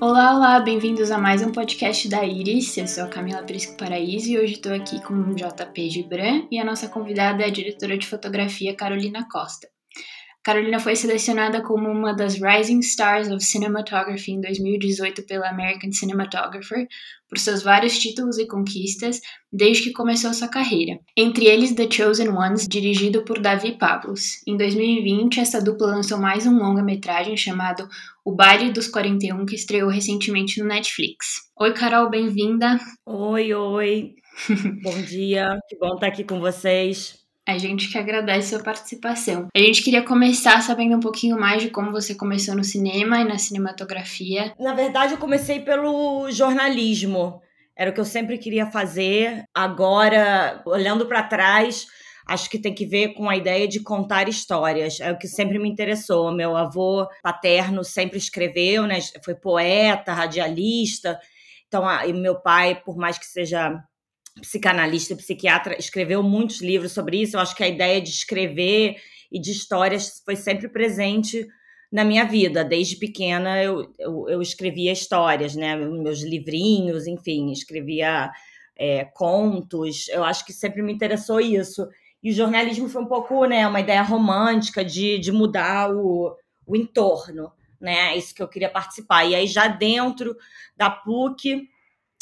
Olá, olá, bem-vindos a mais um podcast da Iris. Eu sou a Camila Prisco Paraíso e hoje estou aqui com o JP Gibran e a nossa convidada é a diretora de fotografia Carolina Costa. Carolina foi selecionada como uma das Rising Stars of Cinematography em 2018 pela American Cinematographer por seus vários títulos e conquistas desde que começou sua carreira. Entre eles, The Chosen Ones, dirigido por Davi Pablos. Em 2020, essa dupla lançou mais um longa-metragem chamado O Baile dos 41, que estreou recentemente no Netflix. Oi, Carol, bem-vinda. Oi, oi. bom dia, que bom estar aqui com vocês. A gente que agradece a sua participação. A gente queria começar sabendo um pouquinho mais de como você começou no cinema e na cinematografia. Na verdade, eu comecei pelo jornalismo. Era o que eu sempre queria fazer. Agora, olhando para trás, acho que tem que ver com a ideia de contar histórias. É o que sempre me interessou. Meu avô paterno sempre escreveu, né? Foi poeta, radialista. Então, e meu pai, por mais que seja psicanalista, psiquiatra, escreveu muitos livros sobre isso. Eu acho que a ideia de escrever e de histórias foi sempre presente na minha vida. Desde pequena eu, eu, eu escrevia histórias, né? Meus livrinhos, enfim, escrevia é, contos. Eu acho que sempre me interessou isso. E o jornalismo foi um pouco, né, uma ideia romântica de, de mudar o, o entorno, né? É isso que eu queria participar. E aí, já dentro da PUC,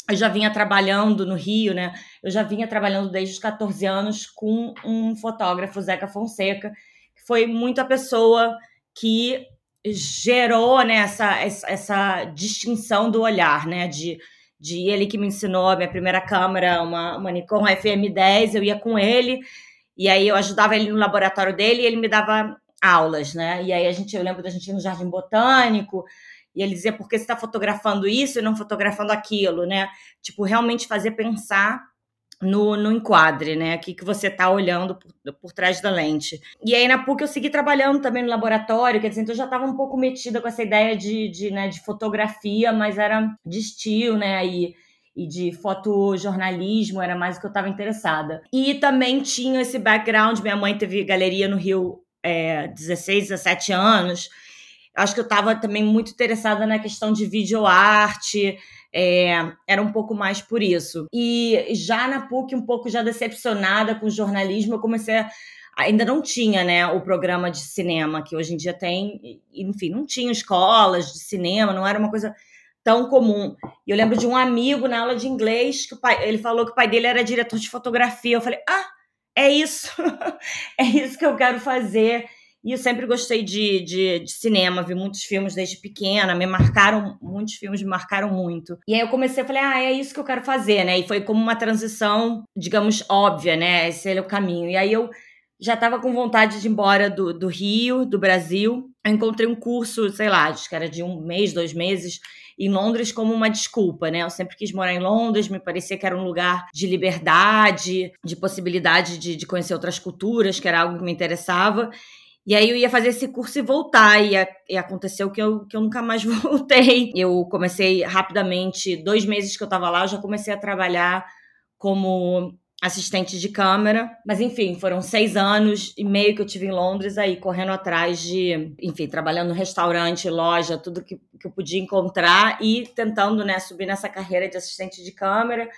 eu já vinha trabalhando no Rio, né? Eu já vinha trabalhando desde os 14 anos com um fotógrafo, Zeca Fonseca, que foi muito a pessoa que gerou né, essa, essa distinção do olhar, né? De, de ele que me ensinou a minha primeira câmera, uma, uma Nikon FM10, eu ia com ele, e aí eu ajudava ele no laboratório dele e ele me dava aulas, né? E aí a gente, eu lembro da gente ir no Jardim Botânico, e ele dizia, por que você está fotografando isso e não fotografando aquilo, né? Tipo, realmente fazer pensar no, no enquadre, né? Aqui que você está olhando por, por, trás da lente. E aí na PUC eu segui trabalhando também no laboratório, quer dizer, então eu já estava um pouco metida com essa ideia de, de, né, de fotografia, mas era de estilo, né? E, e de fotojornalismo, era mais o que eu estava interessada. E também tinha esse background, minha mãe teve galeria no Rio é, 16, 17 anos, acho que eu estava também muito interessada na questão de videoarte, é, era um pouco mais por isso. E já na PUC, um pouco já decepcionada com o jornalismo, eu comecei a ainda não tinha né, o programa de cinema que hoje em dia tem, enfim, não tinha escolas de cinema, não era uma coisa tão comum. E eu lembro de um amigo na aula de inglês que pai, ele falou que o pai dele era diretor de fotografia. Eu falei: "Ah, é isso. é isso que eu quero fazer". E eu sempre gostei de, de, de, cinema, vi muitos filmes desde pequena, me marcaram, muitos filmes me marcaram muito. E aí eu comecei a falar, ah, é isso que eu quero fazer, né? E foi como uma transição, digamos, óbvia, né? Esse é o caminho. E aí eu já estava com vontade de ir embora do, do Rio, do Brasil. Eu encontrei um curso, sei lá, acho que era de um mês, dois meses, em Londres como uma desculpa, né? Eu sempre quis morar em Londres, me parecia que era um lugar de liberdade, de possibilidade de, de conhecer outras culturas, que era algo que me interessava. E aí eu ia fazer esse curso e voltar, e, e aconteceu que eu, que eu nunca mais voltei. Eu comecei rapidamente, dois meses que eu estava lá, eu já comecei a trabalhar como assistente de câmera. Mas enfim, foram seis anos e meio que eu tive em Londres aí, correndo atrás de, enfim, trabalhando no restaurante, loja, tudo que, que eu podia encontrar e tentando, né, subir nessa carreira de assistente de câmera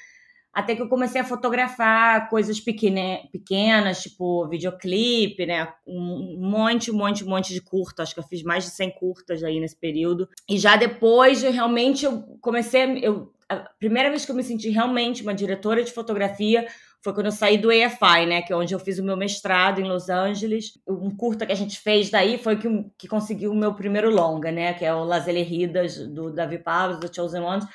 até que eu comecei a fotografar coisas pequena, pequenas, tipo videoclipe, né? Um monte, um monte, um monte de curta. Acho que eu fiz mais de 100 curtas aí nesse período. E já depois, realmente, eu comecei. Eu, a primeira vez que eu me senti realmente uma diretora de fotografia foi quando eu saí do EFI, né? Que é onde eu fiz o meu mestrado em Los Angeles. Um curta que a gente fez daí foi que, que conseguiu o meu primeiro longa, né? Que é o Las Eleridas, do Davi Pavos, do Chosen Ones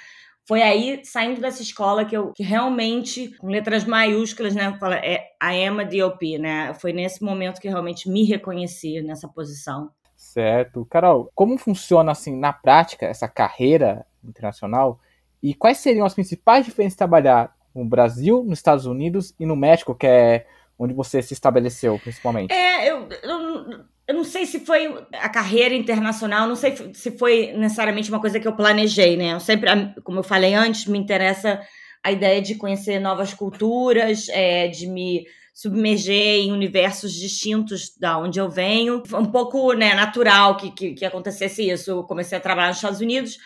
foi aí, saindo dessa escola, que eu que realmente, com letras maiúsculas, né, fala, é a Emma DOP, né? Foi nesse momento que realmente me reconheci nessa posição. Certo. Carol, como funciona, assim, na prática, essa carreira internacional? E quais seriam as principais diferenças de trabalhar no Brasil, nos Estados Unidos e no México, que é onde você se estabeleceu, principalmente? É, eu, eu eu não sei se foi a carreira internacional, não sei se foi necessariamente uma coisa que eu planejei, né? Eu sempre, como eu falei antes, me interessa a ideia de conhecer novas culturas, é, de me submerger em universos distintos da onde eu venho. Foi um pouco né, natural que, que, que acontecesse isso. Eu comecei a trabalhar nos Estados Unidos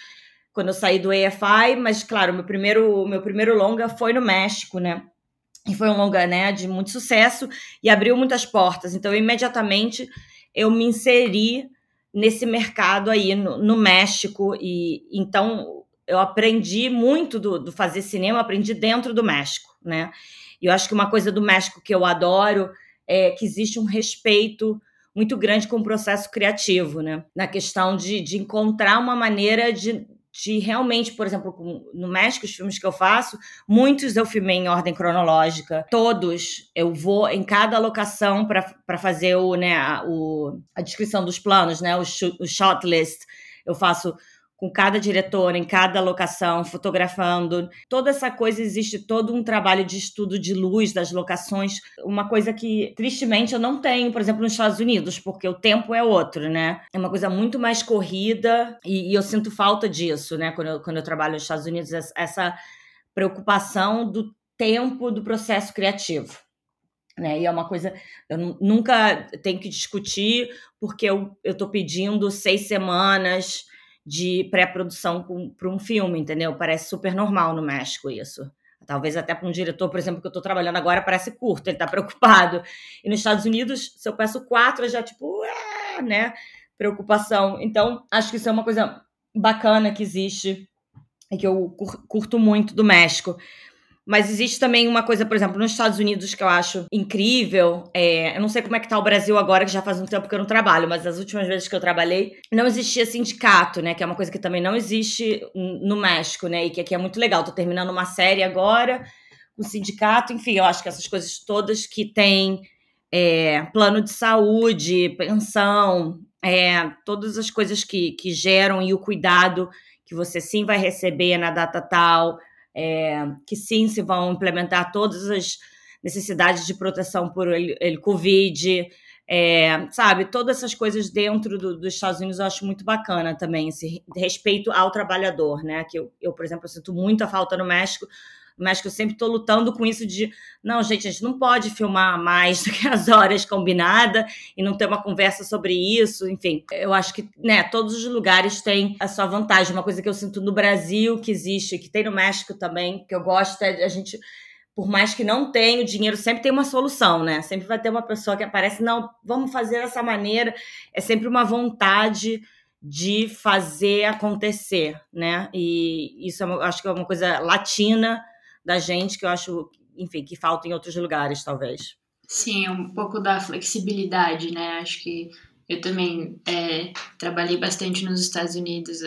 quando eu saí do AFI, mas claro, meu primeiro meu primeiro longa foi no México, né? E foi um longa, né, de muito sucesso e abriu muitas portas. Então, imediatamente eu me inseri nesse mercado aí no, no México e então eu aprendi muito do, do fazer cinema, aprendi dentro do México, né? E eu acho que uma coisa do México que eu adoro é que existe um respeito muito grande com o processo criativo, né? Na questão de, de encontrar uma maneira de, de realmente, por exemplo, no México, os filmes que eu faço, muitos eu filmei em ordem cronológica, todos eu vou em cada locação para fazer o, né, a, o, a descrição dos planos, né, o, o shot list. Eu faço com cada diretor, em cada locação, fotografando. Toda essa coisa existe todo um trabalho de estudo de luz das locações, uma coisa que tristemente eu não tenho, por exemplo, nos Estados Unidos, porque o tempo é outro, né? É uma coisa muito mais corrida e, e eu sinto falta disso, né? Quando eu, quando eu trabalho nos Estados Unidos, essa preocupação do tempo do processo criativo. Né? E é uma coisa, eu nunca tenho que discutir, porque eu estou pedindo seis semanas de pré-produção para um filme, entendeu? Parece super normal no México isso. Talvez até para um diretor, por exemplo, que eu estou trabalhando agora, parece curto, ele está preocupado. E nos Estados Unidos, se eu peço quatro, é já tipo, ah, né? Preocupação. Então, acho que isso é uma coisa bacana que existe e que eu curto muito do México. Mas existe também uma coisa, por exemplo, nos Estados Unidos que eu acho incrível. É, eu não sei como é que tá o Brasil agora, que já faz um tempo que eu não trabalho, mas as últimas vezes que eu trabalhei, não existia sindicato, né? Que é uma coisa que também não existe no México, né? E que aqui é muito legal. Tô terminando uma série agora com sindicato, enfim, eu acho que essas coisas todas que tem é, plano de saúde, pensão, é, todas as coisas que, que geram e o cuidado que você sim vai receber na data tal é, que sim se vão implementar todas as necessidades de proteção por ele, ele Covid, é, sabe, todas essas coisas dentro do, dos Estados Unidos eu acho muito bacana também, esse respeito ao trabalhador, né? Que eu, eu por exemplo, sinto muita falta no México, mas que eu sempre estou lutando com isso de não, gente, a gente não pode filmar mais do que as horas combinadas e não ter uma conversa sobre isso, enfim. Eu acho que, né, todos os lugares têm a sua vantagem. Uma coisa que eu sinto no Brasil que existe, que tem no México também, que eu gosto é a gente por mais que não tenha o dinheiro, sempre tem uma solução, né? Sempre vai ter uma pessoa que aparece, não, vamos fazer dessa maneira. É sempre uma vontade de fazer acontecer, né? E isso é, acho que é uma coisa latina da gente que eu acho, enfim, que falta em outros lugares, talvez. Sim, um pouco da flexibilidade, né? Acho que eu também é, trabalhei bastante nos Estados Unidos,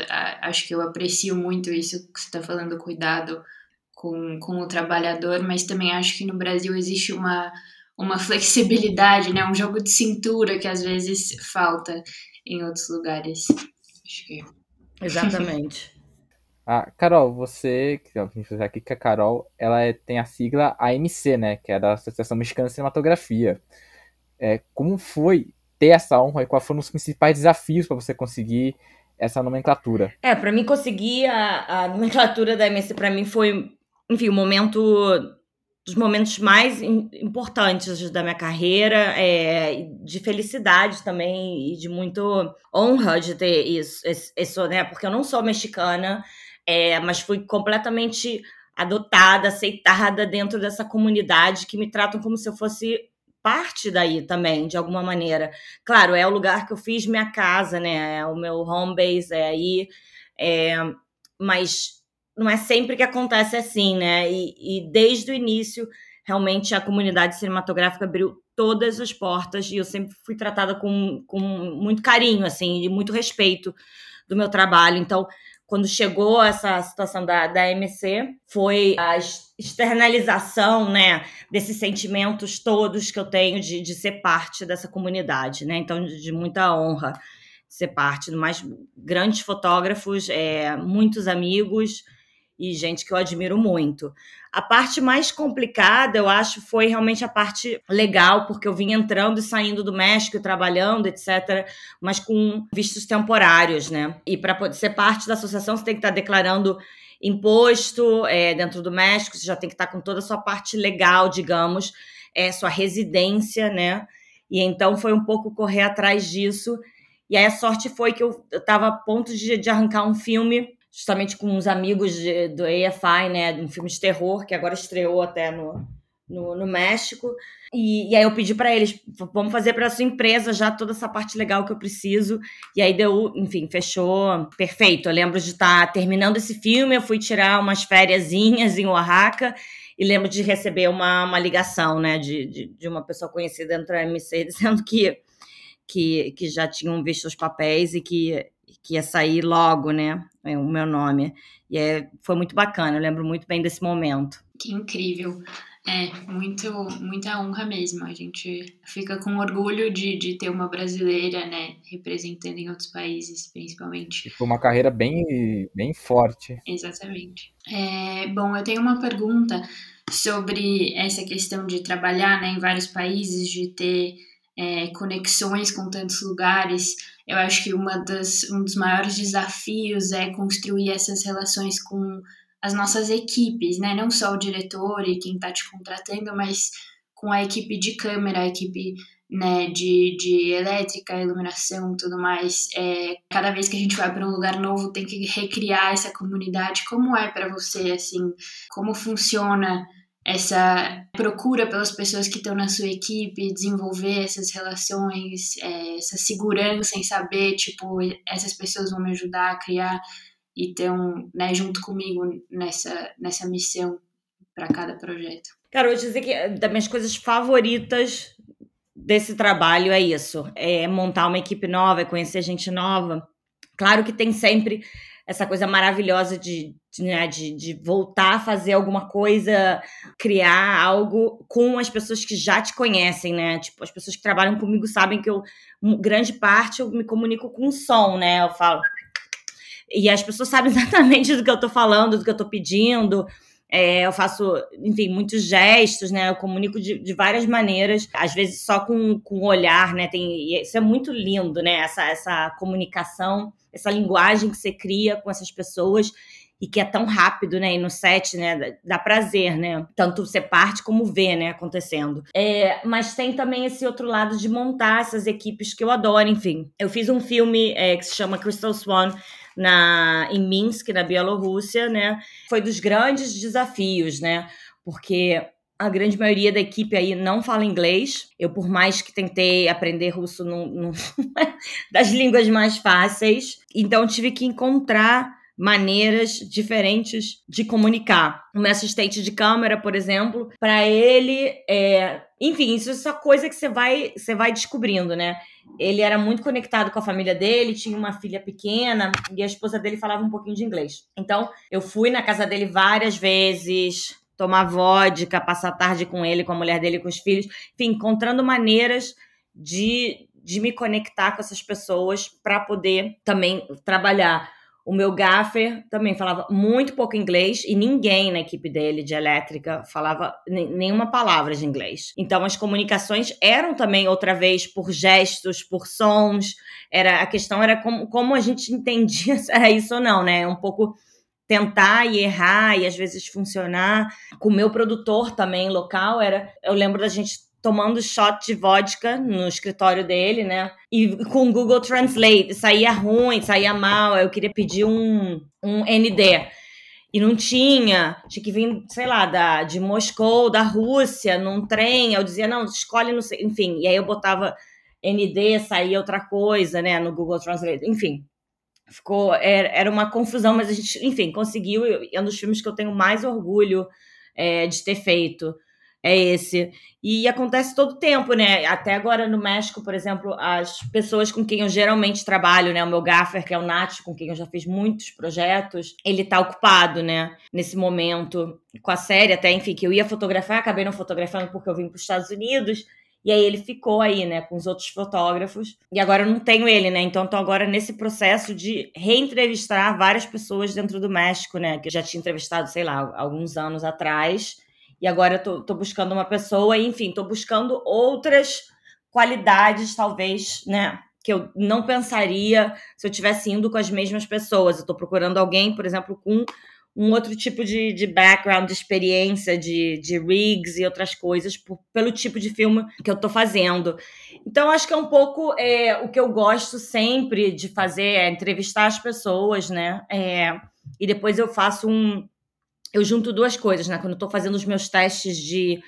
acho que eu aprecio muito isso que você está falando, cuidado com, com o trabalhador, mas também acho que no Brasil existe uma, uma flexibilidade, né? Um jogo de cintura que às vezes falta em outros lugares. Acho que... Exatamente. Ah, Carol, você, que aqui que a Carol, ela é, tem a sigla AMC, né, que é da Associação Mexicana de Cinematografia. É, como foi ter essa honra e quais foram os principais desafios para você conseguir essa nomenclatura? É, para mim conseguir a, a nomenclatura da AMC para mim foi, enfim, o momento dos momentos mais importantes da minha carreira, é, de felicidade também e de muito honra de ter isso, né? Porque eu não sou mexicana, é, mas fui completamente adotada, aceitada dentro dessa comunidade que me tratam como se eu fosse parte daí também, de alguma maneira. Claro, é o lugar que eu fiz minha casa, né? É o meu home base é aí, é, mas não é sempre que acontece assim, né? E, e desde o início, realmente a comunidade cinematográfica abriu todas as portas e eu sempre fui tratada com, com muito carinho, assim, e muito respeito do meu trabalho. Então, quando chegou essa situação da, da MC, foi a externalização, né, desses sentimentos todos que eu tenho de, de ser parte dessa comunidade, né? Então, de, de muita honra ser parte dos mais grandes fotógrafos, é, muitos amigos e gente que eu admiro muito. A parte mais complicada, eu acho, foi realmente a parte legal, porque eu vim entrando e saindo do México, trabalhando, etc., mas com vistos temporários, né? E para ser parte da associação, você tem que estar declarando imposto é, dentro do México, você já tem que estar com toda a sua parte legal, digamos, é, sua residência, né? E então foi um pouco correr atrás disso. E aí a sorte foi que eu estava a ponto de, de, arrancar um filme, justamente com uns amigos de, do AFI, né? Um filme de terror, que agora estreou até no, no, no México. E, e, aí eu pedi para eles, vamos fazer para sua empresa já toda essa parte legal que eu preciso. E aí deu, enfim, fechou perfeito. Eu lembro de estar tá terminando esse filme, eu fui tirar umas férias em Oaxaca e lembro de receber uma, uma ligação, né, de, de, de uma pessoa conhecida dentro da MC dizendo que, que, que já tinham visto os papéis e que, que ia sair logo, né, o meu nome. E é, foi muito bacana, eu lembro muito bem desse momento. Que incrível. É, muito, muita honra mesmo. A gente fica com orgulho de, de ter uma brasileira, né, representando em outros países, principalmente. Foi uma carreira bem, bem forte. Exatamente. É, bom, eu tenho uma pergunta sobre essa questão de trabalhar né, em vários países, de ter é, conexões com tantos lugares. Eu acho que uma das, um dos maiores desafios é construir essas relações com as nossas equipes, né? Não só o diretor e quem está te contratando, mas com a equipe de câmera, a equipe né, de, de elétrica, iluminação tudo mais. É, cada vez que a gente vai para um lugar novo, tem que recriar essa comunidade. Como é para você, assim, como funciona essa procura pelas pessoas que estão na sua equipe, desenvolver essas relações, é, essa segurança em saber, tipo, essas pessoas vão me ajudar a criar e estão né, junto comigo nessa, nessa missão para cada projeto. Cara, eu vou dizer que das minhas coisas favoritas desse trabalho é isso: é montar uma equipe nova, é conhecer gente nova. Claro que tem sempre essa coisa maravilhosa de, de, né, de, de, voltar a fazer alguma coisa, criar algo com as pessoas que já te conhecem, né? Tipo, as pessoas que trabalham comigo sabem que eu, grande parte, eu me comunico com som, né? Eu falo, e as pessoas sabem exatamente do que eu estou falando, do que eu estou pedindo. É, eu faço, enfim, muitos gestos, né? Eu comunico de, de várias maneiras, às vezes só com, com o olhar, né? Tem, isso é muito lindo, né? Essa, essa comunicação, essa linguagem que você cria com essas pessoas e que é tão rápido, né? E no set, né? Dá prazer, né? Tanto ser parte como ver, né? Acontecendo. É, mas tem também esse outro lado de montar essas equipes que eu adoro, enfim. Eu fiz um filme é, que se chama Crystal Swan na, em Minsk, na Bielorrússia, né? Foi dos grandes desafios, né? Porque a grande maioria da equipe aí não fala inglês. Eu, por mais que tentei aprender russo, não, das línguas mais fáceis. Então, tive que encontrar maneiras diferentes de comunicar. O meu assistente de câmera, por exemplo, para ele, é... enfim, isso é só coisa que você vai, você vai descobrindo, né? Ele era muito conectado com a família dele, tinha uma filha pequena e a esposa dele falava um pouquinho de inglês. Então, eu fui na casa dele várias vezes, tomar vodka, passar tarde com ele, com a mulher dele, com os filhos, enfim, encontrando maneiras de, de me conectar com essas pessoas para poder também trabalhar. O meu gaffer também falava muito pouco inglês e ninguém na equipe dele de elétrica falava nenhuma palavra de inglês. Então as comunicações eram também outra vez por gestos, por sons. Era a questão era como, como a gente entendia se era isso ou não, né? Um pouco tentar e errar e às vezes funcionar. Com o meu produtor também local era, eu lembro da gente tomando shot de vodka no escritório dele, né? E com Google Translate, saía ruim, saía mal. Eu queria pedir um, um ND. E não tinha, tinha que vir, sei lá, da, de Moscou, da Rússia, num trem. Eu dizia, não, escolhe, não sei. Enfim, e aí eu botava ND, saía outra coisa, né, no Google Translate. Enfim, ficou, era, era uma confusão, mas a gente, enfim, conseguiu. É um dos filmes que eu tenho mais orgulho é, de ter feito é esse. E acontece todo tempo, né? Até agora no México, por exemplo, as pessoas com quem eu geralmente trabalho, né? O meu gaffer, que é o Nath, com quem eu já fiz muitos projetos, ele tá ocupado, né? Nesse momento com a série, até, enfim, que eu ia fotografar, acabei não fotografando porque eu vim para os Estados Unidos. E aí ele ficou aí, né, com os outros fotógrafos. E agora eu não tenho ele, né? Então tô agora nesse processo de reentrevistar várias pessoas dentro do México, né? Que eu já tinha entrevistado, sei lá, alguns anos atrás e agora eu tô, tô buscando uma pessoa, enfim, tô buscando outras qualidades, talvez, né? Que eu não pensaria se eu tivesse indo com as mesmas pessoas. Eu tô procurando alguém, por exemplo, com um outro tipo de, de background, de experiência, de, de rigs e outras coisas, por, pelo tipo de filme que eu estou fazendo. Então, acho que é um pouco é, o que eu gosto sempre de fazer, é entrevistar as pessoas, né? É, e depois eu faço um. Eu junto duas coisas, né? Quando eu tô fazendo os meus testes de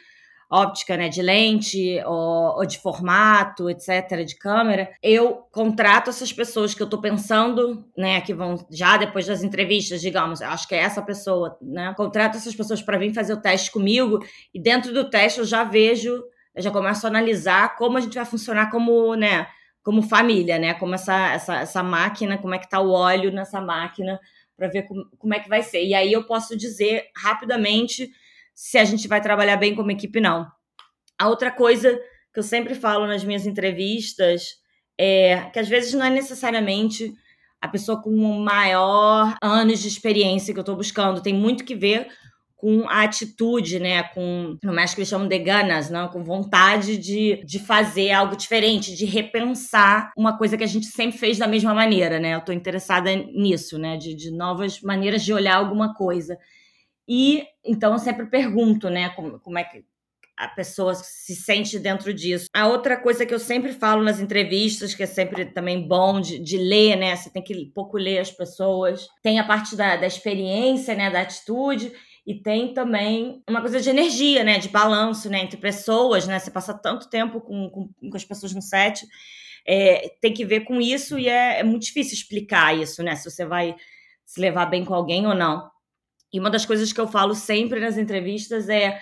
óptica, né, de lente ou, ou, de formato, etc, de câmera, eu contrato essas pessoas que eu tô pensando, né, que vão já depois das entrevistas, digamos, acho que é essa pessoa, né, contrato essas pessoas para vir fazer o teste comigo e dentro do teste eu já vejo, eu já começo a analisar como a gente vai funcionar como, né, como família, né, como essa essa, essa máquina, como é que tá o óleo nessa máquina para ver como, como é que vai ser. E aí eu posso dizer rapidamente se a gente vai trabalhar bem como equipe, não. A outra coisa que eu sempre falo nas minhas entrevistas é que às vezes não é necessariamente a pessoa com maior anos de experiência que eu estou buscando, tem muito que ver com a atitude, né? Com, no México eles chamam de ganas, não? com vontade de, de fazer algo diferente, de repensar uma coisa que a gente sempre fez da mesma maneira, né? Eu estou interessada nisso, né? De, de novas maneiras de olhar alguma coisa. E então eu sempre pergunto, né, como, como é que a pessoa se sente dentro disso. A outra coisa que eu sempre falo nas entrevistas, que é sempre também bom de, de ler, né? Você tem que pouco ler as pessoas. Tem a parte da, da experiência, né? Da atitude. E tem também uma coisa de energia, né? De balanço, né? Entre pessoas, né? Você passa tanto tempo com, com, com as pessoas no set. É, tem que ver com isso e é, é muito difícil explicar isso, né? Se você vai se levar bem com alguém ou não. E uma das coisas que eu falo sempre nas entrevistas é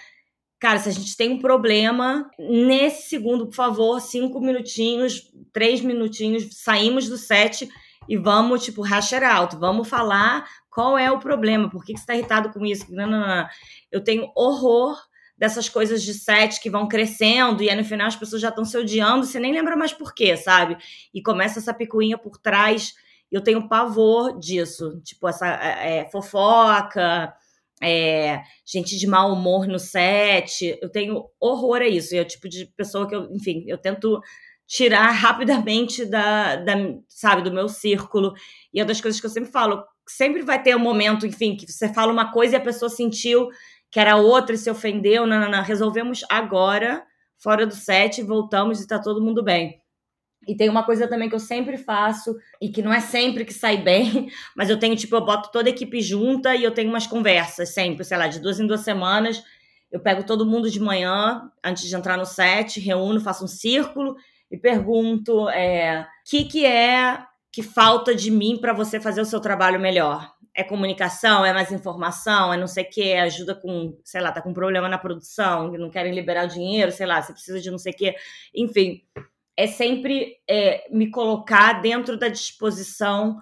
cara, se a gente tem um problema, nesse segundo, por favor, cinco minutinhos, três minutinhos, saímos do set e vamos, tipo, hash it out, vamos falar qual é o problema, por que, que você está irritado com isso? Não, não, não. Eu tenho horror dessas coisas de set que vão crescendo e aí no final as pessoas já estão se odiando, você nem lembra mais por quê, sabe? E começa essa picuinha por trás eu tenho pavor disso. Tipo, essa é, é, fofoca, é, gente de mau humor no set. Eu tenho horror a isso. E é o tipo de pessoa que eu, enfim, eu tento tirar rapidamente da, da, sabe, do meu círculo. E é das coisas que eu sempre falo. Sempre vai ter um momento, enfim, que você fala uma coisa e a pessoa sentiu que era outra e se ofendeu. Não, não, não. Resolvemos agora, fora do set, voltamos e tá todo mundo bem. E tem uma coisa também que eu sempre faço, e que não é sempre que sai bem, mas eu tenho, tipo, eu boto toda a equipe junta e eu tenho umas conversas sempre, sei lá, de duas em duas semanas. Eu pego todo mundo de manhã, antes de entrar no set, reúno, faço um círculo e pergunto: é, o que, que é que falta de mim para você fazer o seu trabalho melhor? É comunicação? É mais informação? É não sei o que? É ajuda com, sei lá, tá com problema na produção, não querem liberar o dinheiro, sei lá, você precisa de não sei o que. Enfim, é sempre é, me colocar dentro da disposição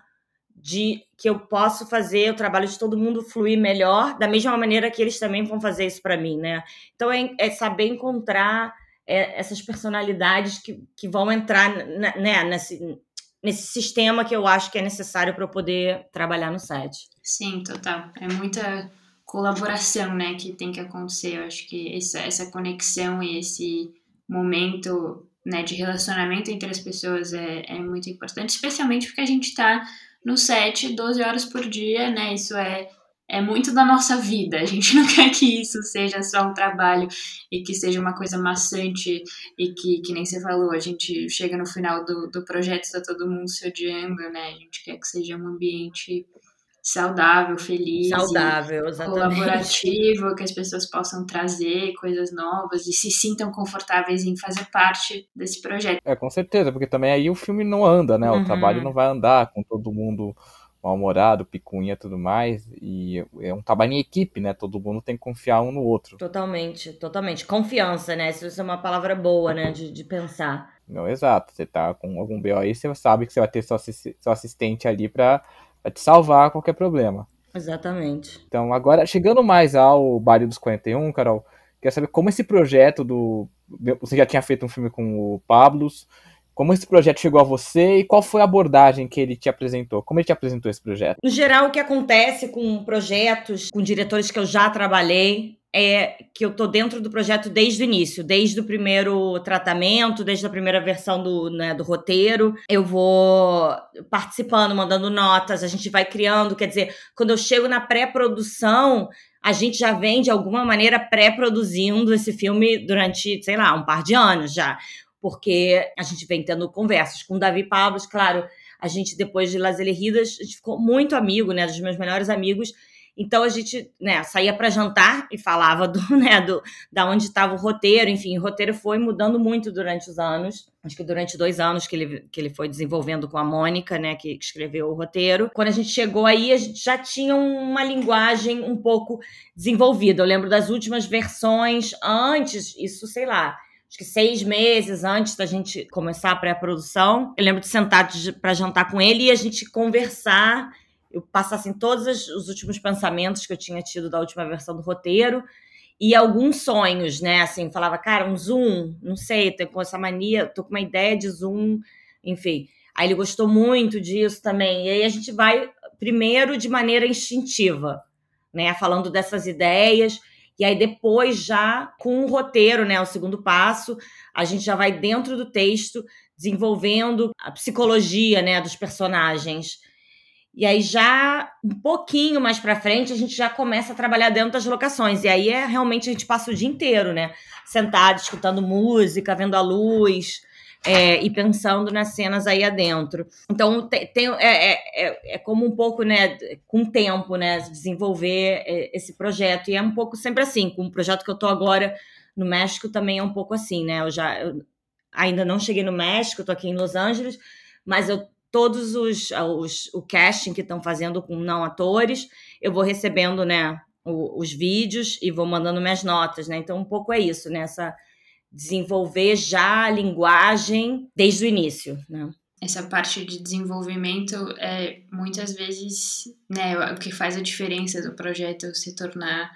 de que eu posso fazer o trabalho de todo mundo fluir melhor, da mesma maneira que eles também vão fazer isso para mim, né? Então é, é saber encontrar é, essas personalidades que, que vão entrar né, nesse, nesse sistema que eu acho que é necessário para eu poder trabalhar no site. Sim, total. É muita colaboração, né, que tem que acontecer. Eu acho que essa, essa conexão e esse momento né, de relacionamento entre as pessoas é, é muito importante, especialmente porque a gente está no set 12 horas por dia, né? Isso é, é muito da nossa vida. A gente não quer que isso seja só um trabalho e que seja uma coisa maçante e que, que nem você falou, a gente chega no final do, do projeto está todo mundo se odiando, né? A gente quer que seja um ambiente saudável, feliz, saudável, colaborativo, que as pessoas possam trazer coisas novas e se sintam confortáveis em fazer parte desse projeto. É, com certeza, porque também aí o filme não anda, né? O uhum. trabalho não vai andar com todo mundo mal-humorado, picunha e tudo mais. E é um trabalho em equipe, né? Todo mundo tem que confiar um no outro. Totalmente, totalmente. Confiança, né? Isso é uma palavra boa, né? De, de pensar. Não, exato. Você tá com algum BO aí, você sabe que você vai ter seu, seu assistente ali para Vai te salvar a qualquer problema. Exatamente. Então, agora, chegando mais ao Baile dos 41, Carol, quer saber como esse projeto do. Você já tinha feito um filme com o Pablos. Como esse projeto chegou a você e qual foi a abordagem que ele te apresentou? Como ele te apresentou esse projeto? No geral, o que acontece com projetos, com diretores que eu já trabalhei, é que eu tô dentro do projeto desde o início, desde o primeiro tratamento, desde a primeira versão do, né, do roteiro. Eu vou participando, mandando notas, a gente vai criando. Quer dizer, quando eu chego na pré-produção, a gente já vem, de alguma maneira, pré-produzindo esse filme durante, sei lá, um par de anos já. Porque a gente vem tendo conversas com o Davi Pablos, claro. A gente, depois de Las Ridas, a gente ficou muito amigo, né? Dos meus melhores amigos então a gente, né, saía para jantar e falava do, né, do, da onde estava o roteiro. Enfim, o roteiro foi mudando muito durante os anos. Acho que durante dois anos que ele, que ele foi desenvolvendo com a Mônica, né, que, escreveu o roteiro. Quando a gente chegou aí, a gente já tinha uma linguagem um pouco desenvolvida. Eu lembro das últimas versões antes, isso, sei lá, acho que seis meses antes da gente começar a pré-produção. Eu lembro de sentar para jantar com ele e a gente conversar eu passasse assim, todos os últimos pensamentos que eu tinha tido da última versão do roteiro e alguns sonhos, né? Assim, falava, cara, um zoom, não sei, tô com essa mania, tô com uma ideia de zoom, enfim. Aí ele gostou muito disso também. E aí a gente vai primeiro de maneira instintiva, né? Falando dessas ideias. E aí depois já com o roteiro, né? O segundo passo, a gente já vai dentro do texto desenvolvendo a psicologia, né? Dos personagens. E aí já um pouquinho mais para frente a gente já começa a trabalhar dentro das locações. E aí é realmente a gente passa o dia inteiro, né? Sentado, escutando música, vendo a luz é, e pensando nas cenas aí adentro. Então tem, tem é, é, é, é como um pouco, né, com tempo, né, desenvolver é, esse projeto. E é um pouco sempre assim, com o projeto que eu tô agora no México também é um pouco assim, né? Eu já eu ainda não cheguei no México, tô aqui em Los Angeles, mas eu todos os, os o casting que estão fazendo com não atores, eu vou recebendo, né, o, os vídeos e vou mandando minhas notas, né? Então um pouco é isso, né? Desenvolver já a linguagem desde o início, né? Essa parte de desenvolvimento é muitas vezes, né, o que faz a diferença do projeto se tornar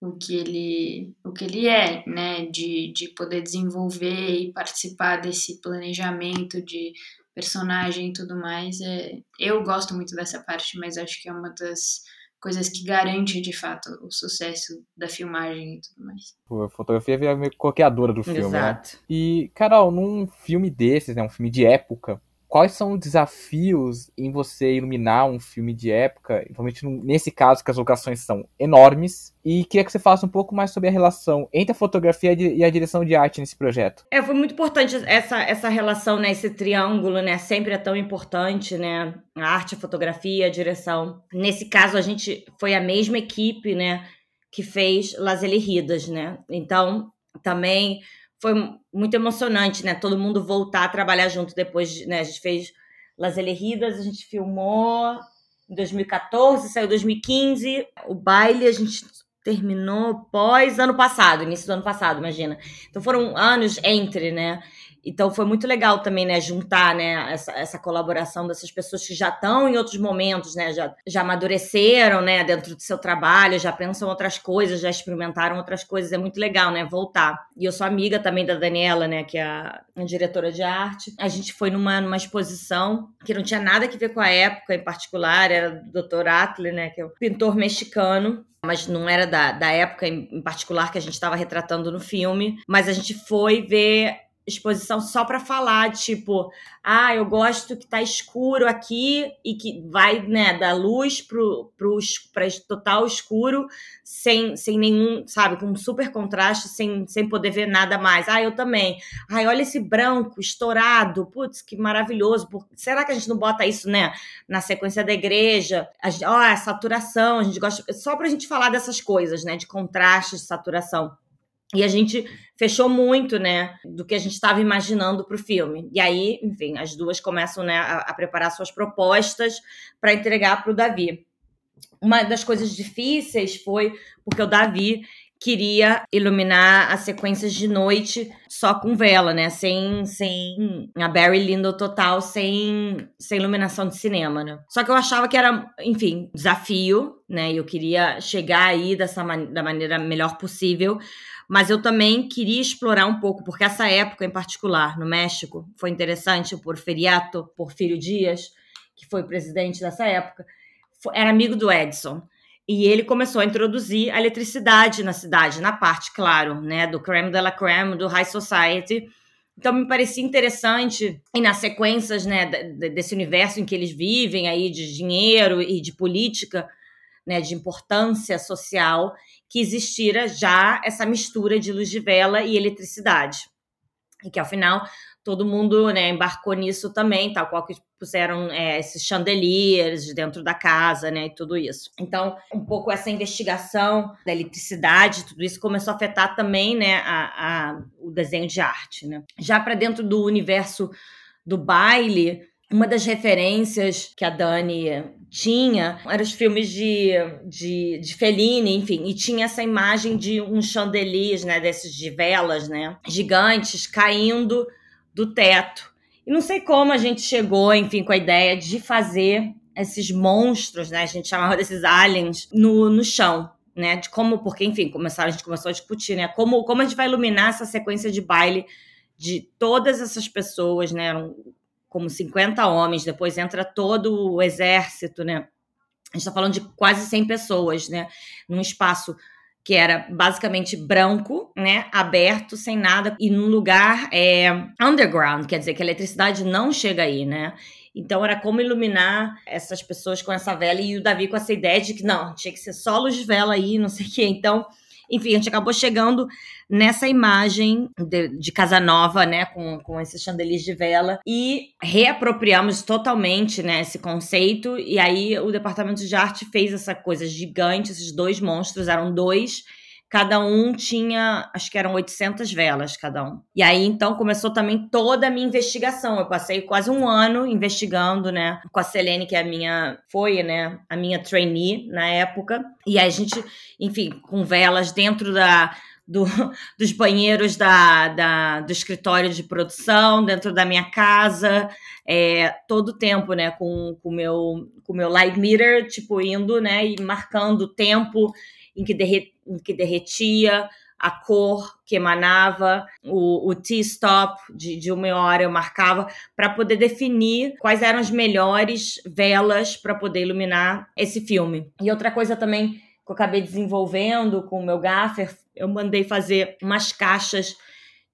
o que ele, o que ele é, né, de, de poder desenvolver e participar desse planejamento de personagem e tudo mais. É, eu gosto muito dessa parte, mas acho que é uma das coisas que garante de fato o sucesso da filmagem e tudo mais. Pô, a fotografia é meio coqueadora do filme, né? Exato. Né? E, Carol, num filme desses, né, um filme de época, quais são os desafios em você iluminar um filme de época, principalmente nesse caso que as locações são enormes, e queria que você falasse um pouco mais sobre a relação entre a fotografia e a direção de arte nesse projeto. É, foi muito importante essa, essa relação, né, esse triângulo, né, sempre é tão importante, né, a arte, a fotografia, a direção. Nesse caso, a gente foi a mesma equipe, né, que fez Las Eliridas, né, então também foi muito emocionante, né? Todo mundo voltar a trabalhar junto depois, né? A gente fez Las Eleridas, a gente filmou em 2014, saiu em 2015. O baile a gente terminou pós ano passado, início do ano passado, imagina. Então foram anos entre, né? Então foi muito legal também, né, juntar, né, essa, essa colaboração dessas pessoas que já estão em outros momentos, né, já, já amadureceram, né, dentro do seu trabalho, já pensam outras coisas, já experimentaram outras coisas, é muito legal, né, voltar. E eu sou amiga também da Daniela, né, que é a, a diretora de arte. A gente foi numa, numa exposição que não tinha nada a ver com a época em particular, era do Dr. Atle, né, que é o pintor mexicano, mas não era da, da época em particular que a gente estava retratando no filme, mas a gente foi ver exposição só para falar, tipo, ah, eu gosto que tá escuro aqui e que vai, né, da luz pro, pro pra total escuro, sem, sem nenhum, sabe, com super contraste, sem, sem poder ver nada mais. Ah, eu também. Ai, olha esse branco estourado, putz, que maravilhoso. Será que a gente não bota isso, né, na sequência da igreja? A ó, a saturação, a gente gosta, só pra gente falar dessas coisas, né, de contraste, de saturação. E a gente fechou muito, né, do que a gente estava imaginando para o filme. E aí, enfim, as duas começam, né, a, a preparar suas propostas para entregar para o Davi. Uma das coisas difíceis foi porque o Davi queria iluminar as sequências de noite só com vela, né? Sem, sem a Barry Lindo total, sem, sem iluminação de cinema, né? Só que eu achava que era, enfim, desafio, né? Eu queria chegar aí dessa man da maneira melhor possível mas eu também queria explorar um pouco, porque essa época em particular, no México, foi interessante, o Porfiriato Porfírio Dias, que foi presidente dessa época, era amigo do Edson. E ele começou a introduzir a eletricidade na cidade, na parte, claro, né, do creme de la creme, do high society. Então me parecia interessante e nas sequências, né, desse universo em que eles vivem aí de dinheiro e de política, né, de importância social, que existira já essa mistura de luz de vela e eletricidade. E que, ao final, todo mundo né, embarcou nisso também, tal qual que puseram é, esses chandeliers dentro da casa, né, e tudo isso. Então, um pouco essa investigação da eletricidade, tudo isso começou a afetar também, né, a, a o desenho de arte, né. Já para dentro do universo do baile, uma das referências que a Dani tinha eram os filmes de, de, de Fellini, enfim, e tinha essa imagem de uns chandeliers, né, desses de velas, né, gigantes caindo do teto. E não sei como a gente chegou, enfim, com a ideia de fazer esses monstros, né, a gente chamava desses aliens, no, no chão, né, de como, porque, enfim, começaram, a gente começou a discutir, né, como, como a gente vai iluminar essa sequência de baile de todas essas pessoas, né, como 50 homens, depois entra todo o exército, né? A gente está falando de quase 100 pessoas, né? Num espaço que era basicamente branco, né, aberto, sem nada, e num lugar é, underground, quer dizer que a eletricidade não chega aí, né? Então era como iluminar essas pessoas com essa vela e o Davi com essa ideia de que não, tinha que ser só luz de vela aí, não sei o quê. Então enfim, a gente acabou chegando nessa imagem de, de Casa Nova, né, com, com esses chandeliers de vela e reapropriamos totalmente, né, esse conceito. E aí o departamento de arte fez essa coisa gigante, esses dois monstros, eram dois cada um tinha, acho que eram 800 velas cada um. E aí então começou também toda a minha investigação. Eu passei quase um ano investigando, né, com a Selene, que é a minha, foi, né, a minha trainee na época. E aí a gente, enfim, com velas dentro da do, dos banheiros da, da, do escritório de produção, dentro da minha casa, é, todo o tempo, né, com o meu, com meu light meter, tipo, indo, né, e marcando o tempo em que, derre, em que derretia, a cor que emanava, o, o T-stop de, de uma hora eu marcava, para poder definir quais eram as melhores velas para poder iluminar esse filme. E outra coisa também que eu acabei desenvolvendo com o meu gaffer, eu mandei fazer umas caixas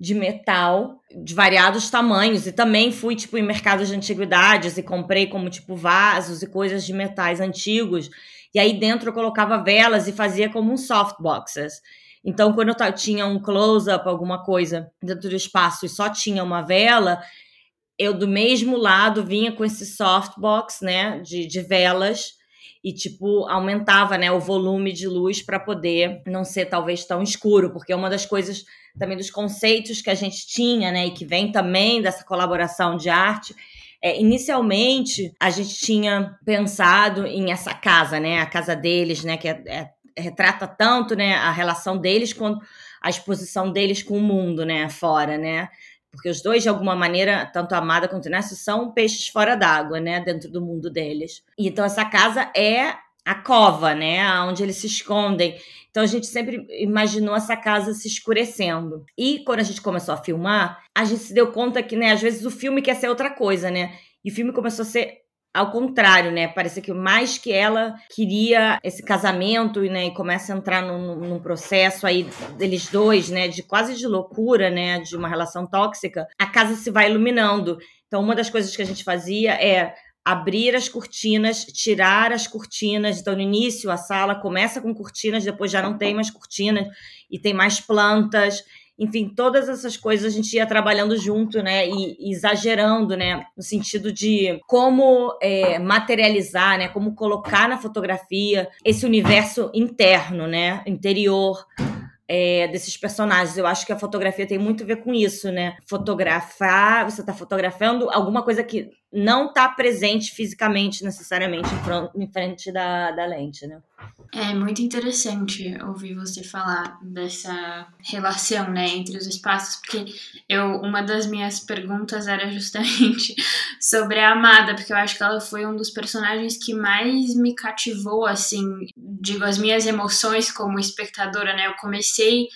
de metal de variados tamanhos e também fui tipo em mercados de antiguidades e comprei como tipo vasos e coisas de metais antigos e aí dentro eu colocava velas e fazia como um softboxes. Então, quando eu tinha um close-up, alguma coisa dentro do espaço e só tinha uma vela, eu do mesmo lado vinha com esse softbox, né, de, de velas e tipo aumentava, né, o volume de luz para poder não ser talvez tão escuro, porque uma das coisas também dos conceitos que a gente tinha, né, e que vem também dessa colaboração de arte é, inicialmente, a gente tinha pensado em essa casa, né? A casa deles, né? Que é, é, retrata tanto né, a relação deles quanto a exposição deles com o mundo, né? Fora, né? Porque os dois, de alguma maneira, tanto a Amada quanto o Inácio, são peixes fora d'água, né? Dentro do mundo deles. E então essa casa é a cova, né? Onde eles se escondem. Então a gente sempre imaginou essa casa se escurecendo. E quando a gente começou a filmar, a gente se deu conta que, né, às vezes o filme quer ser outra coisa, né? E o filme começou a ser ao contrário, né? Parecia que mais que ela queria esse casamento né, e começa a entrar num, num, processo aí deles dois, né? De quase de loucura, né? De uma relação tóxica, a casa se vai iluminando. Então, uma das coisas que a gente fazia é abrir as cortinas, tirar as cortinas. Então, no início, a sala começa com cortinas, depois já não tem mais cortinas e tem mais plantas. Enfim, todas essas coisas a gente ia trabalhando junto, né? E, exagerando, né? No sentido de como é, materializar, né? Como colocar na fotografia esse universo interno, né? Interior é, desses personagens. Eu acho que a fotografia tem muito a ver com isso, né? Fotografar, você está fotografando alguma coisa que não está presente fisicamente, necessariamente, em frente da, da lente, né? É muito interessante ouvir você falar dessa relação, né, entre os espaços, porque eu uma das minhas perguntas era justamente sobre a Amada, porque eu acho que ela foi um dos personagens que mais me cativou, assim, digo, as minhas emoções como espectadora, né? Eu comecei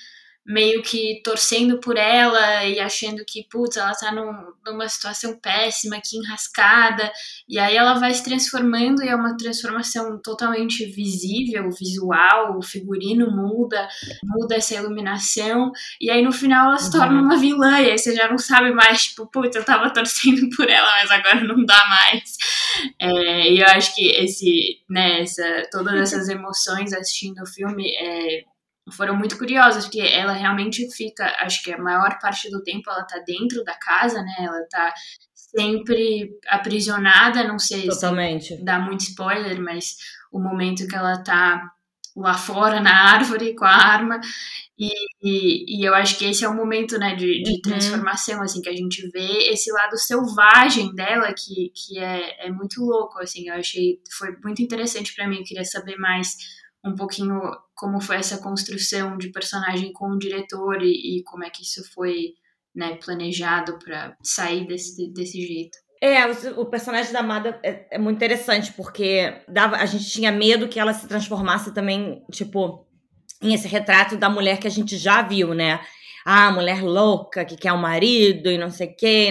meio que torcendo por ela e achando que, putz, ela tá num, numa situação péssima, que enrascada, e aí ela vai se transformando e é uma transformação totalmente visível, visual, o figurino muda, muda essa iluminação, e aí no final ela se torna uhum. uma vilã, e aí você já não sabe mais, tipo, putz, eu tava torcendo por ela, mas agora não dá mais. É, e eu acho que esse, né, essa, todas essas emoções assistindo o filme é, foram muito curiosas, porque ela realmente fica, acho que a maior parte do tempo ela tá dentro da casa, né? Ela tá sempre aprisionada, não sei Totalmente. se dá muito spoiler, mas o momento que ela tá lá fora na árvore com a arma e, e, e eu acho que esse é o momento né de, de uhum. transformação assim que a gente vê esse lado selvagem dela que, que é, é muito louco assim eu achei foi muito interessante para mim eu queria saber mais um pouquinho como foi essa construção de personagem com o diretor e, e como é que isso foi né, planejado para sair desse, desse jeito. É, o, o personagem da Amada é, é, muito interessante, porque dava, a gente tinha medo que ela se transformasse também, tipo, em esse retrato da mulher que a gente já viu, né? Ah, mulher louca, que quer um marido e não sei o quê,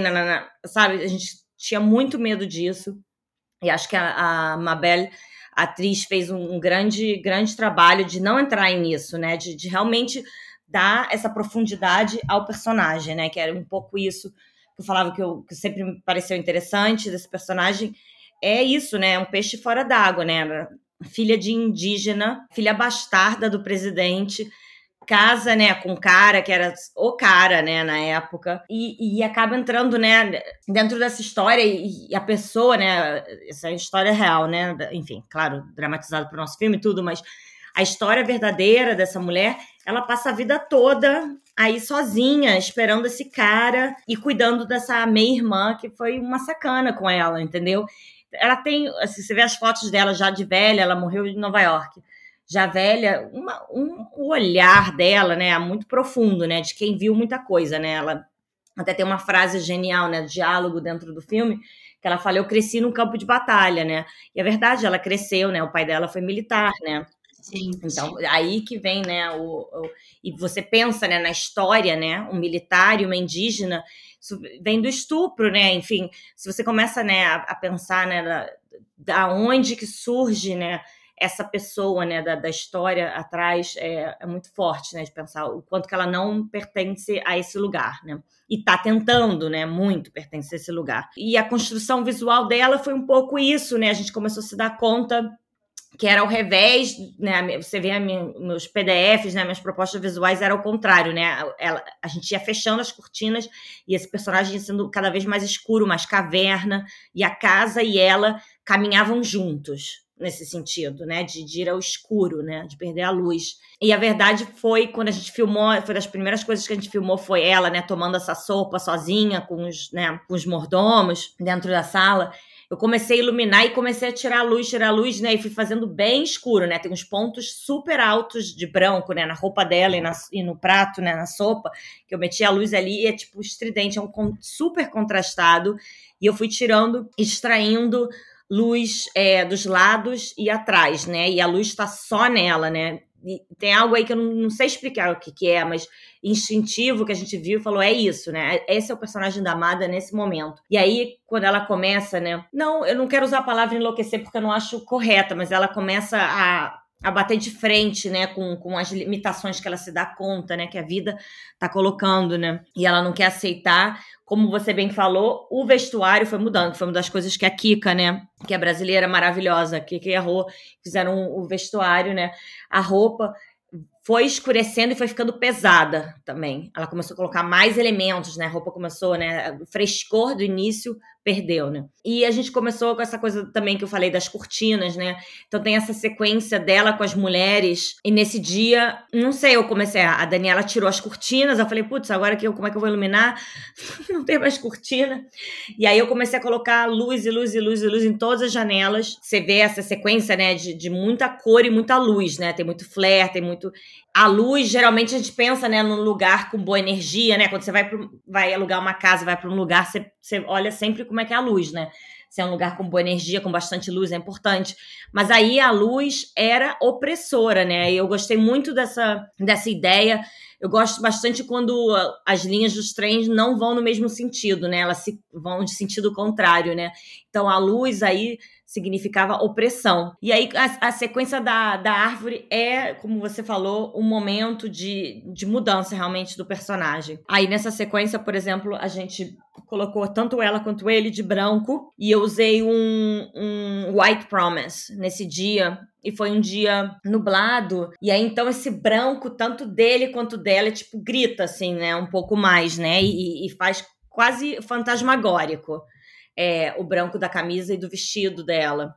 sabe? A gente tinha muito medo disso. E acho que a, a Mabel a atriz fez um, um grande, grande trabalho de não entrar nisso, né? De, de, realmente dar essa profundidade ao personagem, né? Que era um pouco isso que eu falava que, eu, que sempre me pareceu interessante desse personagem. É isso, né? Um peixe fora d'água, né? Filha de indígena, filha bastarda do presidente, casa, né, com cara, que era o cara, né, na época, e, e acaba entrando, né, dentro dessa história e, e, a pessoa, né, essa é história real, né, enfim, claro, dramatizado para o nosso filme e tudo, mas a história verdadeira dessa mulher, ela passa a vida toda aí sozinha, esperando esse cara e cuidando dessa meia-irmã que foi uma sacana com ela, entendeu? Ela tem, assim, você vê as fotos dela já de velha, ela morreu em Nova York já velha, uma, um, o olhar dela, né, muito profundo, né, de quem viu muita coisa, né, ela até tem uma frase genial, né, diálogo dentro do filme, que ela fala, eu cresci no campo de batalha, né, e é verdade, ela cresceu, né, o pai dela foi militar, né, Sim, então, sim. aí que vem, né, o, o, e você pensa, né, na história, né, um militar e uma indígena, isso vem do estupro, né, enfim, se você começa, né, a, a pensar, né, da, da onde que surge, né, essa pessoa, né, da, da história atrás é, é, muito forte, né, de pensar o quanto que ela não pertence a esse lugar, né, e tá tentando, né, muito pertencer a esse lugar. E a construção visual dela foi um pouco isso, né, a gente começou a se dar conta que era ao revés, né? Você vê minha, meus PDFs, né? Minhas propostas visuais era o contrário, né? Ela, a gente ia fechando as cortinas e esse personagem sendo cada vez mais escuro, mais caverna, e a casa e ela caminhavam juntos nesse sentido, né? De, de, ir ao escuro, né? De perder a luz. E a verdade foi, quando a gente filmou, foi das primeiras coisas que a gente filmou, foi ela, né? Tomando essa sopa sozinha com os, né, com os mordomos dentro da sala. Eu comecei a iluminar e comecei a tirar a luz, tirar a luz, né? E fui fazendo bem escuro, né? Tem uns pontos super altos de branco, né? Na roupa dela e, na, e no prato, né? Na sopa, que eu meti a luz ali e é tipo estridente, é um super contrastado. E eu fui tirando, extraindo luz é, dos lados e atrás, né? E a luz está só nela, né? E tem algo aí que eu não, sei explicar o que, que é, mas instintivo que a gente viu e falou: é isso, né? Esse é o personagem da Amada nesse momento. E aí, quando ela começa, né? Não, eu não quero usar a palavra enlouquecer porque eu não acho correta, mas ela começa a a bater de frente, né, com, com as limitações que ela se dá conta, né, que a vida tá colocando, né, e ela não quer aceitar. Como você bem falou, o vestuário foi mudando, foi uma das coisas que a Kika, né, que é brasileira maravilhosa, que errou, fizeram o vestuário, né, a roupa foi escurecendo e foi ficando pesada também. Ela começou a colocar mais elementos, né? A roupa começou, né? O frescor do início perdeu, né? E a gente começou com essa coisa também que eu falei das cortinas, né? Então tem essa sequência dela com as mulheres. E nesse dia, não sei, eu comecei, a Daniela tirou as cortinas, eu falei, putz, agora que eu, como é que eu vou iluminar? não tem mais cortina. E aí eu comecei a colocar luz e luz e luz e luz em todas as janelas. Você vê essa sequência, né, de, de muita cor e muita luz, né? Tem muito flare, tem muito a luz, geralmente a gente pensa, né, num lugar com boa energia, né? Quando você vai, pro, vai alugar uma casa, vai para um lugar, você, você olha sempre como é que é a luz, né? Se é um lugar com boa energia, com bastante luz, é importante. Mas aí a luz era opressora, né? E eu gostei muito dessa, dessa ideia Eu gosto bastante quando as linhas dos trens não vão no mesmo sentido, né? Elas se, vão de sentido contrário, né? Então a luz aí significava opressão. E aí a, a, sequência da, da árvore é, como você falou, um momento de, de mudança realmente do personagem. Aí nessa sequência, por exemplo, a gente colocou tanto ela quanto ele de branco e eu usei um, um white promise nesse dia e foi um dia nublado e aí então esse branco tanto dele quanto dela tipo grita assim né um pouco mais né e, e faz quase fantasmagórico é, o branco da camisa e do vestido dela.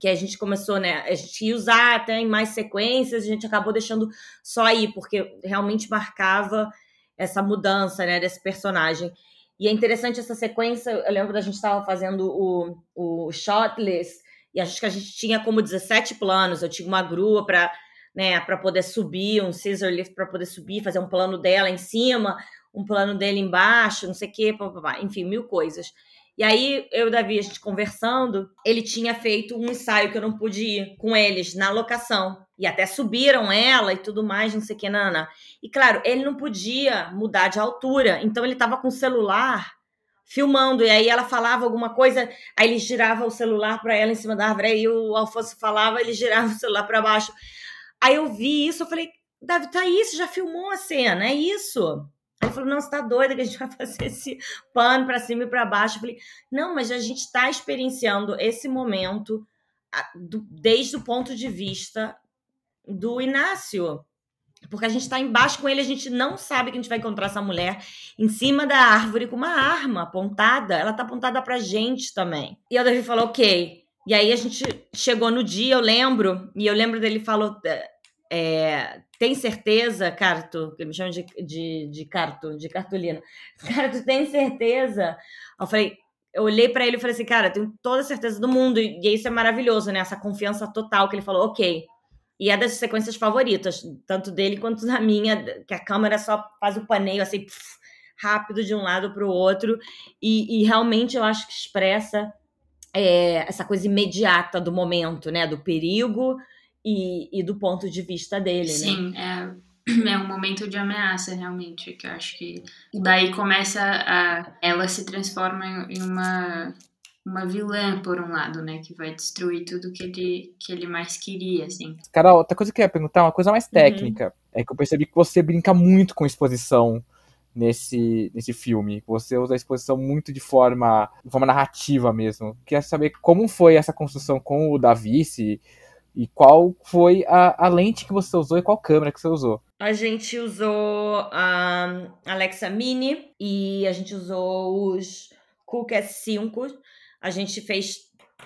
Que a gente começou, né? A gente ia usar até em mais sequências, a gente acabou deixando só aí, porque realmente marcava essa mudança, né, desse personagem. E é interessante essa sequência. Eu lembro da gente estava fazendo o, o shot list, e acho que a gente tinha como 17 planos. Eu tinha uma grua para né, para poder subir, um scissor lift para poder subir, fazer um plano dela em cima, um plano dele embaixo, não sei o quê, enfim, mil coisas. E aí, eu e o Davi, a gente conversando, ele tinha feito um ensaio que eu não pude ir com eles na locação. E até subiram ela e tudo mais, não sei o que, Nana. E claro, ele não podia mudar de altura, então ele tava com o celular filmando, e aí ela falava alguma coisa, aí ele girava o celular para ela em cima da árvore, aí o Alfonso falava, ele girava o celular para baixo. Aí eu vi isso, eu falei, Davi, tá isso, já filmou a cena, é isso. Ele falou: não, você tá doida que a gente vai fazer esse pano para cima e para baixo. Eu falei: não, mas a gente está experienciando esse momento desde o ponto de vista do Inácio. Porque a gente está embaixo com ele, a gente não sabe que a gente vai encontrar essa mulher em cima da árvore com uma arma apontada. Ela tá apontada pra gente também. E o Davi falou, ok. E aí a gente chegou no dia, eu lembro, e eu lembro dele falou: é, tem certeza, Carto, que me chamam de, de, de Carto, de cartolina. Carto, tem certeza? Eu falei, eu olhei para ele e falei assim, cara, tenho toda a certeza do mundo. E, isso é maravilhoso, né? Essa confiança total que ele falou, ok. E é das sequências favoritas, tanto dele quanto da minha, que a câmera só faz o paneio assim, rápido de um lado para o outro. E, e, realmente eu acho que expressa é, essa coisa imediata do momento, né? Do perigo e, e do ponto de vista dele, Sim, né? Sim, é, é um momento de ameaça, realmente, que eu acho que daí começa a... ela se transforma em uma uma vilã, por um lado, né? Que vai destruir tudo que ele, que ele mais queria, assim. Carol, outra coisa que eu ia perguntar, uma coisa mais uhum. técnica, uhum. é que eu percebi que você brinca muito com exposição nesse, nesse filme. Você usa a exposição muito de forma, de forma narrativa mesmo. Queria saber como foi essa construção com o Davi, se e qual foi a, a lente que você usou e qual câmera que você usou? A gente usou a Alexa Mini e a gente usou os Cook S5. A gente fez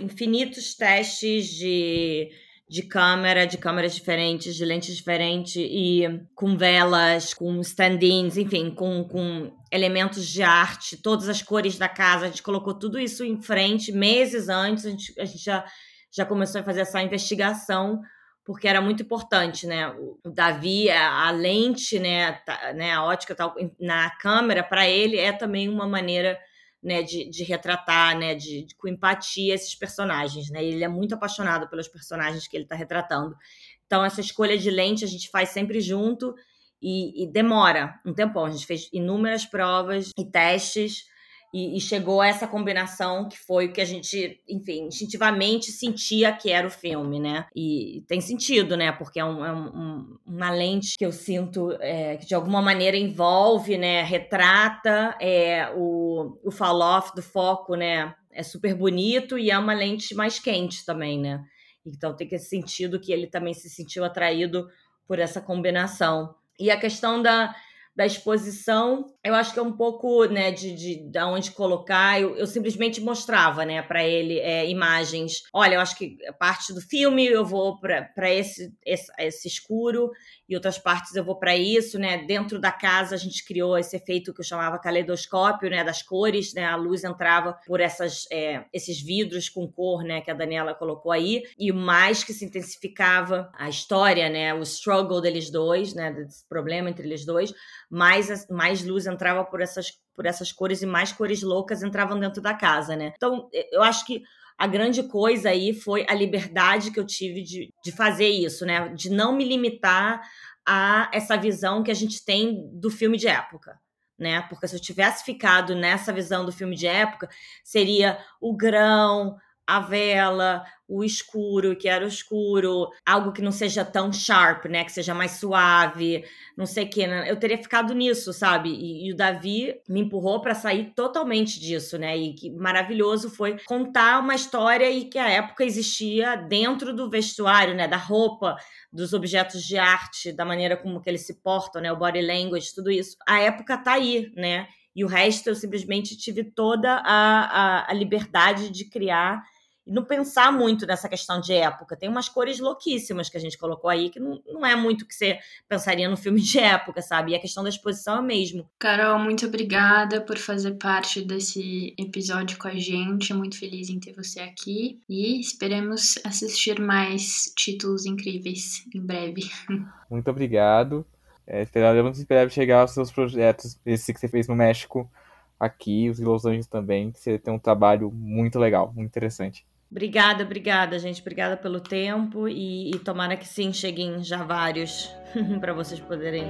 infinitos testes de, de câmera, de câmeras diferentes, de lentes diferentes e com velas, com stand-ins, enfim, com, com elementos de arte, todas as cores da casa. A gente colocou tudo isso em frente meses antes. A gente, a gente já já começou a fazer essa investigação porque era muito importante, né? O Davi, a, lente, né, tá, né, a ótica tal na câmera para ele é também uma maneira, né, de, de retratar, né, de, de, com empatia esses personagens, né? Ele é muito apaixonado pelos personagens que ele está retratando. Então essa escolha de lente a gente faz sempre junto e, e demora um tempão. A gente fez inúmeras provas e testes e, e, chegou a essa combinação que foi o que a gente, enfim, instintivamente sentia que era o filme, né? E tem sentido, né? Porque é, um, é um, uma lente que eu sinto é, que de alguma maneira envolve, né? Retrata é, o, o fall-off do foco, né? É super bonito e é uma lente mais quente também, né? Então tem esse sentido que ele também se sentiu atraído por essa combinação. E a questão da, da exposição, eu acho que é um pouco, né, de, de, de onde colocar. Eu, eu simplesmente mostrava, né, para ele é, imagens. Olha, eu acho que parte do filme eu vou para esse, esse, esse escuro e outras partes eu vou para isso, né? Dentro da casa a gente criou esse efeito que eu chamava caleidoscópio, né? Das cores, né? A luz entrava por essas, é, esses vidros com cor, né? Que a Daniela colocou aí e mais que se intensificava a história, né? O struggle deles dois, né? Desse problema entre eles dois, mais mais luz entrava por essas por essas cores e mais cores loucas entravam dentro da casa, né? Então eu acho que a grande coisa aí foi a liberdade que eu tive de, de fazer isso, né? De não me limitar a essa visão que a gente tem do filme de época. Né? Porque se eu tivesse ficado nessa visão do filme de época, seria o grão, a vela, o escuro, que era o escuro, algo que não seja tão sharp, né? Que seja mais suave, não sei o que. Né? Eu teria ficado nisso, sabe? E, e o Davi me empurrou para sair totalmente disso, né? E que maravilhoso foi contar uma história e que a época existia dentro do vestuário, né? Da roupa, dos objetos de arte, da maneira como que eles se portam, né? O body language, tudo isso. A época tá aí, né? E o resto eu simplesmente tive toda a, a, a liberdade de criar e não pensar muito nessa questão de época. Tem umas cores louquíssimas que a gente colocou aí, que não, não é muito que você pensaria no filme de época, sabe? E a questão da exposição é mesmo. Carol, muito obrigada por fazer parte desse episódio com a gente. Muito feliz em ter você aqui. E esperemos assistir mais títulos incríveis em breve. Muito obrigado. É, esperamos esperar chegar aos seus projetos, esse que você fez no México, aqui, os Los Angeles também, que você tem um trabalho muito legal, muito interessante. Obrigada, obrigada, gente. Obrigada pelo tempo e, e tomara que sim, cheguem já vários para vocês poderem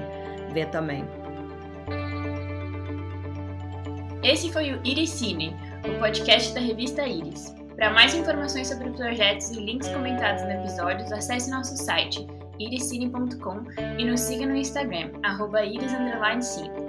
ver também. Esse foi o Iricine, o podcast da revista Iris. Para mais informações sobre projetos e links comentados no episódio, acesse nosso site iricine.com e nos siga no Instagram, arroba iris_cine.